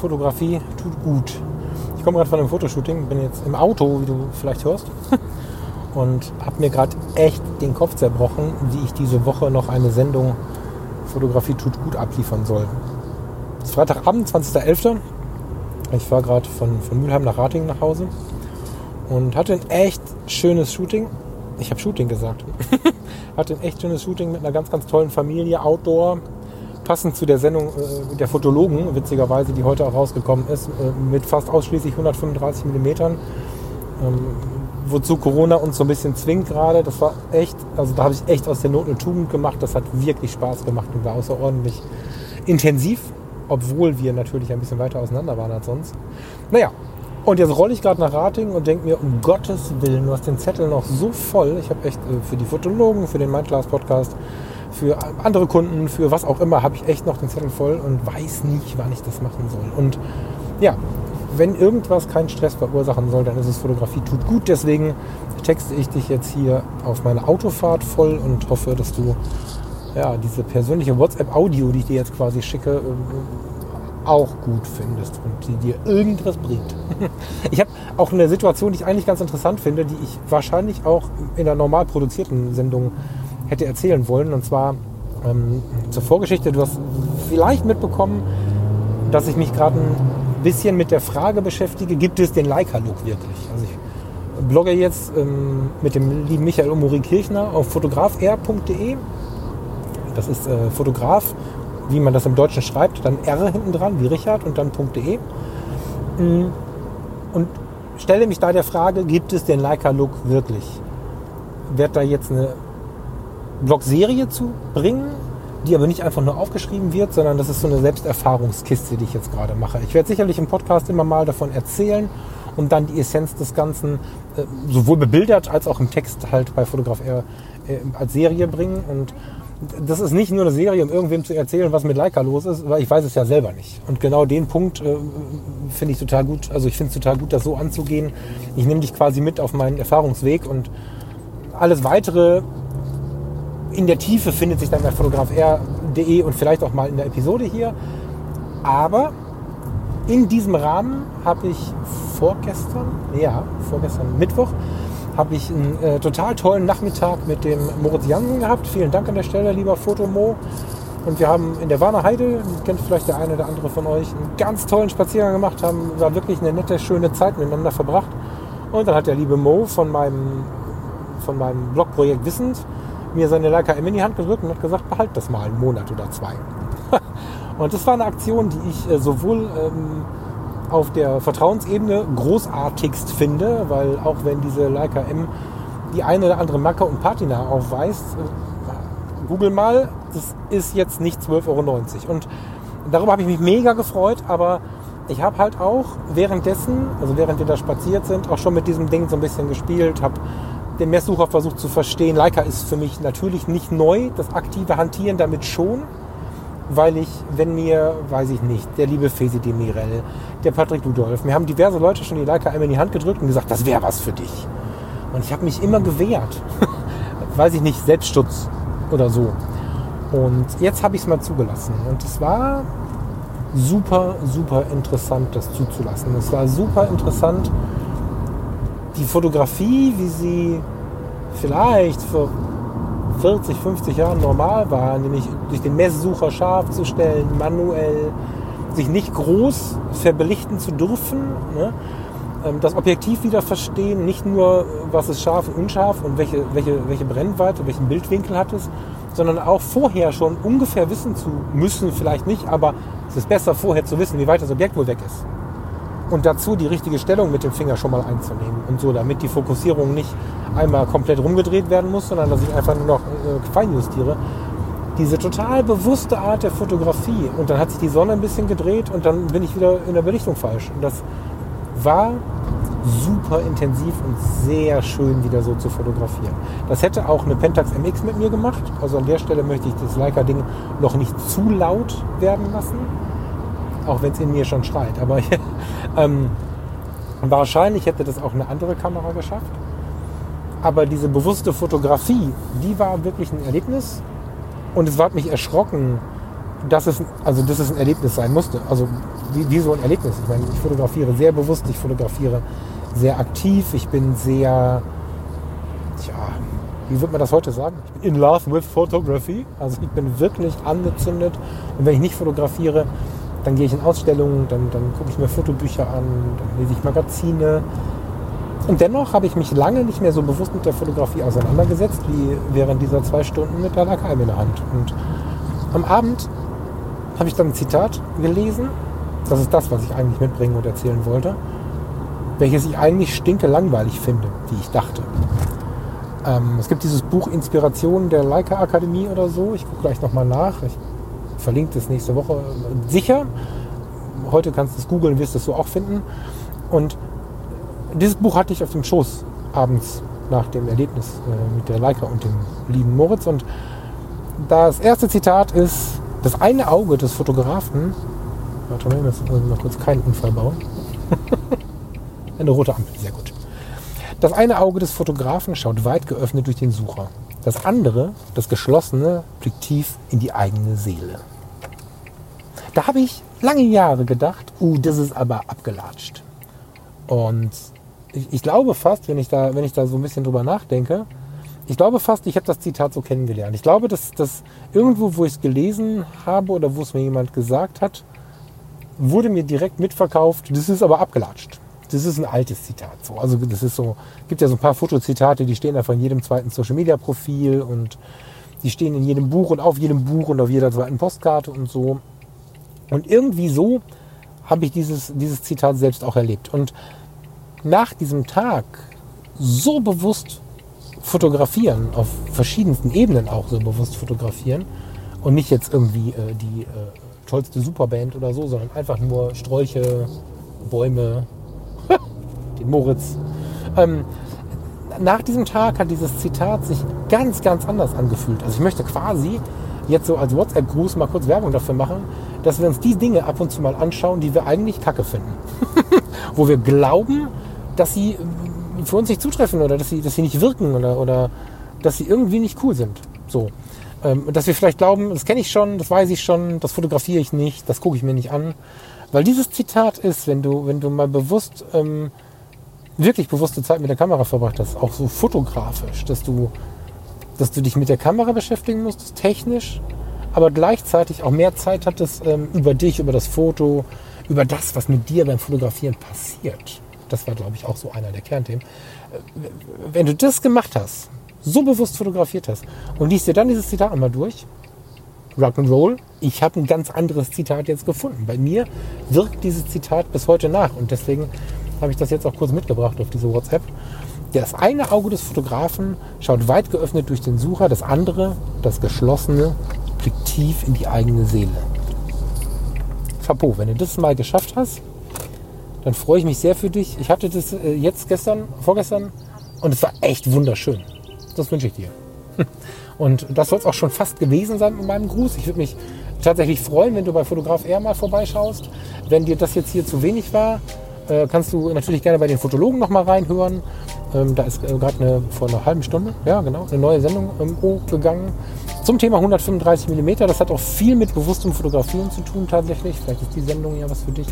Fotografie tut gut. Ich komme gerade von einem Fotoshooting, bin jetzt im Auto, wie du vielleicht hörst, und habe mir gerade echt den Kopf zerbrochen, wie ich diese Woche noch eine Sendung Fotografie tut gut abliefern soll. Es ist Freitagabend, 20.11. Ich fahre gerade von, von Mülheim nach Ratingen nach Hause und hatte ein echt schönes Shooting. Ich habe Shooting gesagt. hatte ein echt schönes Shooting mit einer ganz, ganz tollen Familie, Outdoor, passend zu der Sendung äh, der Fotologen, witzigerweise, die heute auch rausgekommen ist, äh, mit fast ausschließlich 135 mm. Ähm, wozu Corona uns so ein bisschen zwingt gerade. Das war echt, also da habe ich echt aus der Not eine Tugend gemacht. Das hat wirklich Spaß gemacht und war außerordentlich intensiv, obwohl wir natürlich ein bisschen weiter auseinander waren als sonst. Naja, und jetzt rolle ich gerade nach Rating und denke mir, um Gottes Willen, du hast den Zettel noch so voll. Ich habe echt äh, für die Fotologen, für den Mindclass Podcast für andere Kunden, für was auch immer, habe ich echt noch den Zettel voll und weiß nicht, wann ich das machen soll. Und ja, wenn irgendwas keinen Stress verursachen soll, dann ist es Fotografie tut gut. Deswegen texte ich dich jetzt hier auf meine Autofahrt voll und hoffe, dass du ja, diese persönliche WhatsApp-Audio, die ich dir jetzt quasi schicke, äh, auch gut findest und die dir irgendwas bringt. Ich habe auch eine Situation, die ich eigentlich ganz interessant finde, die ich wahrscheinlich auch in der normal produzierten Sendung hätte erzählen wollen. Und zwar ähm, zur Vorgeschichte. Du hast vielleicht mitbekommen, dass ich mich gerade ein bisschen mit der Frage beschäftige, gibt es den Leica-Look wirklich? Also ich blogge jetzt ähm, mit dem lieben Michael Omori Kirchner auf fotografr.de. Das ist äh, Fotograf, wie man das im Deutschen schreibt, dann R hinten dran, wie Richard und dann .de. Mm, und stelle mich da der Frage, gibt es den Leica-Look wirklich? Wird da jetzt eine Blogserie zu bringen, die aber nicht einfach nur aufgeschrieben wird, sondern das ist so eine Selbsterfahrungskiste, die ich jetzt gerade mache. Ich werde sicherlich im Podcast immer mal davon erzählen und dann die Essenz des Ganzen äh, sowohl bebildert als auch im Text halt bei Fotograf R äh, als Serie bringen. Und das ist nicht nur eine Serie, um irgendwem zu erzählen, was mit Leica los ist, weil ich weiß es ja selber nicht. Und genau den Punkt äh, finde ich total gut. Also ich finde es total gut, das so anzugehen. Ich nehme dich quasi mit auf meinen Erfahrungsweg und alles weitere in der Tiefe findet sich dann bei fotografr.de und vielleicht auch mal in der Episode hier. Aber in diesem Rahmen habe ich vorgestern, ja, vorgestern Mittwoch, habe ich einen äh, total tollen Nachmittag mit dem Moritz Jansen gehabt. Vielen Dank an der Stelle, lieber Fotomo. Und wir haben in der Warner Heide, kennt vielleicht der eine oder andere von euch, einen ganz tollen Spaziergang gemacht, haben da wirklich eine nette, schöne Zeit miteinander verbracht. Und dann hat der liebe Mo von meinem, von meinem Blogprojekt Wissend mir seine Leica M in die Hand gedrückt und hat gesagt, behalt das mal einen Monat oder zwei. und das war eine Aktion, die ich äh, sowohl ähm, auf der Vertrauensebene großartigst finde, weil auch wenn diese Leica M die eine oder andere Macke und Patina aufweist, äh, google mal, das ist jetzt nicht 12,90 Euro. Und darüber habe ich mich mega gefreut, aber ich habe halt auch währenddessen, also während wir da spaziert sind, auch schon mit diesem Ding so ein bisschen gespielt, habe den Messsucher versucht zu verstehen. Leica ist für mich natürlich nicht neu, das aktive Hantieren damit schon, weil ich, wenn mir, weiß ich nicht, der liebe Fesi Demirel, der Patrick Ludolf, mir haben diverse Leute schon die Leica einmal in die Hand gedrückt und gesagt, das wäre was für dich. Und ich habe mich immer gewehrt. weiß ich nicht, Selbstschutz oder so. Und jetzt habe ich es mal zugelassen. Und es war super, super interessant, das zuzulassen. Es war super interessant, die Fotografie, wie sie vielleicht vor 40, 50 Jahren normal war, nämlich durch den Messsucher scharf zu stellen, manuell, sich nicht groß verbelichten zu dürfen, ne? Ähm, das Objektiv wieder verstehen, nicht nur, was ist scharf und unscharf und welche, welche, welche Brennweite, welchen Bildwinkel hat es, sondern auch vorher schon ungefähr wissen zu müssen, vielleicht nicht, aber es ist besser vorher zu wissen, wie weit das Objekt wohl weg ist und dazu die richtige Stellung mit dem Finger schon mal einzunehmen und so, damit die Fokussierung nicht einmal komplett rumgedreht werden muss, sondern dass ich einfach nur noch äh, fein justiere. diese total bewusste Art der Fotografie. Und dann hat sich die Sonne ein bisschen gedreht und dann bin ich wieder in der Belichtung falsch. Und das war super intensiv und sehr schön wieder so zu fotografieren. Das hätte auch eine Pentax MX mit mir gemacht. Also an der Stelle möchte ich das Leica-Ding noch nicht zu laut werden lassen. Auch wenn es in mir schon schreit. Aber ähm, wahrscheinlich hätte das auch eine andere Kamera geschafft. Aber diese bewusste Fotografie, die war wirklich ein Erlebnis. Und es hat mich erschrocken, dass es, also, dass es ein Erlebnis sein musste. Also wie, wie so ein Erlebnis. Ich meine, ich fotografiere sehr bewusst, ich fotografiere sehr aktiv, ich bin sehr, tja, wie würde man das heute sagen? Ich bin in love with photography. Also ich bin wirklich angezündet. Und wenn ich nicht fotografiere, dann gehe ich in Ausstellungen, dann, dann gucke ich mir Fotobücher an, dann lese ich Magazine. Und dennoch habe ich mich lange nicht mehr so bewusst mit der Fotografie auseinandergesetzt, wie während dieser zwei Stunden mit der Leica in der Hand. Und am Abend habe ich dann ein Zitat gelesen. Das ist das, was ich eigentlich mitbringen und erzählen wollte. Welches ich eigentlich stinke langweilig finde, wie ich dachte. Ähm, es gibt dieses Buch Inspiration der Leica Akademie oder so. Ich gucke gleich nochmal nach. Ich verlinke das nächste Woche sicher. Heute kannst du es googeln, wirst es so auch finden. Und dieses Buch hatte ich auf dem Schoß abends nach dem Erlebnis äh, mit der Leica und dem lieben Moritz. Und das erste Zitat ist, das eine Auge des Fotografen, warte mal, jetzt muss ich kurz keinen Unfall bauen. Eine rote Ampel, sehr gut. Das eine Auge des Fotografen schaut weit geöffnet durch den Sucher. Das andere, das geschlossene, blickt tief in die eigene Seele. Da habe ich lange Jahre gedacht, uh, das ist aber abgelatscht. Und ich, ich, glaube fast, wenn ich, da, wenn ich da so ein bisschen drüber nachdenke, ich glaube fast, ich habe das Zitat so kennengelernt. Ich glaube, dass das irgendwo, wo ich es gelesen habe oder wo es mir jemand gesagt hat, wurde mir direkt mitverkauft, das ist aber abgelatscht. Das ist ein altes Zitat. So. Also das ist so, gibt ja so ein paar Fotozitate, die stehen einfach in jedem zweiten Social Media Profil und die stehen in jedem Buch und auf jedem Buch und auf jeder zweiten Postkarte und so. Und irgendwie so habe ich dieses, dieses Zitat selbst auch erlebt. Und nach diesem Tag so bewusst fotografieren, auf verschiedensten Ebenen auch so bewusst fotografieren und nicht jetzt irgendwie äh, die äh, tollste Superband oder so, sondern einfach nur Sträuche, Bäume, den Moritz. Ähm, nach diesem Tag hat dieses Zitat sich ganz, ganz anders angefühlt. Also ich möchte quasi jetzt so als WhatsApp-Gruß mal kurz Werbung dafür machen, dass wir uns die Dinge ab und zu mal anschauen, die wir eigentlich kacke finden. Wo wir glauben, dass sie für uns nicht zutreffen oder dass sie, dass sie nicht wirken oder, oder dass sie irgendwie nicht cool sind. So. Ähm, dass wir vielleicht glauben, das kenne ich schon, das weiß ich schon, das fotografiere ich nicht, das gucke ich mir nicht an. Weil dieses Zitat ist, wenn du, wenn du mal bewusst, ähm, wirklich bewusste Zeit mit der Kamera verbracht hast, auch so fotografisch, dass du, dass du dich mit der Kamera beschäftigen musst, technisch, aber gleichzeitig auch mehr Zeit hattest ähm, über dich, über das Foto, über das, was mit dir beim Fotografieren passiert. Das war, glaube ich, auch so einer der Kernthemen. Wenn du das gemacht hast, so bewusst fotografiert hast und liest dir dann dieses Zitat einmal durch, Rock'n'Roll, ich habe ein ganz anderes Zitat jetzt gefunden. Bei mir wirkt dieses Zitat bis heute nach und deswegen habe ich das jetzt auch kurz mitgebracht auf diese WhatsApp. Das eine Auge des Fotografen schaut weit geöffnet durch den Sucher, das andere, das geschlossene, blickt tief in die eigene Seele. Chapeau, wenn du das mal geschafft hast, dann freue ich mich sehr für dich. Ich hatte das äh, jetzt gestern, vorgestern und es war echt wunderschön. Das wünsche ich dir. Und das soll es auch schon fast gewesen sein mit meinem Gruß. Ich würde mich tatsächlich freuen, wenn du bei Fotograf R mal vorbeischaust. Wenn dir das jetzt hier zu wenig war, äh, kannst du natürlich gerne bei den Fotologen noch mal reinhören. Ähm, da ist äh, gerade vor einer halben Stunde, ja genau, eine neue Sendung ähm, hochgegangen zum Thema 135 mm. Das hat auch viel mit bewusstem Fotografieren zu tun tatsächlich. Vielleicht ist die Sendung ja was für dich.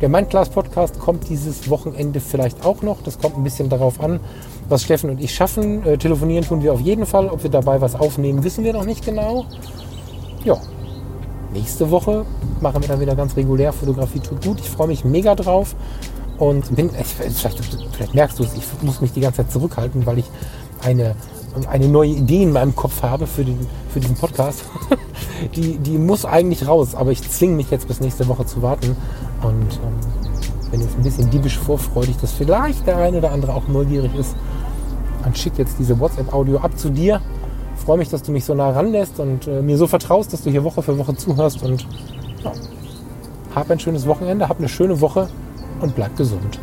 Der Mindclass Podcast kommt dieses Wochenende vielleicht auch noch. Das kommt ein bisschen darauf an, was Steffen und ich schaffen. Äh, telefonieren tun wir auf jeden Fall. Ob wir dabei was aufnehmen, wissen wir noch nicht genau. Ja, nächste Woche machen wir dann wieder ganz regulär. Fotografie tut gut. Ich freue mich mega drauf. Und bin, vielleicht, vielleicht merkst du es, ich muss mich die ganze Zeit zurückhalten, weil ich eine, eine neue Idee in meinem Kopf habe für, den, für diesen Podcast. die, die muss eigentlich raus, aber ich zwinge mich jetzt bis nächste Woche zu warten. Und ähm, wenn jetzt ein bisschen diebisch vorfreudig, dass vielleicht der eine oder andere auch neugierig ist, dann schick jetzt diese WhatsApp-Audio ab zu dir. Freue mich, dass du mich so nah ranlässt und äh, mir so vertraust, dass du hier Woche für Woche zuhörst. Und ja, hab ein schönes Wochenende, hab eine schöne Woche und bleib gesund.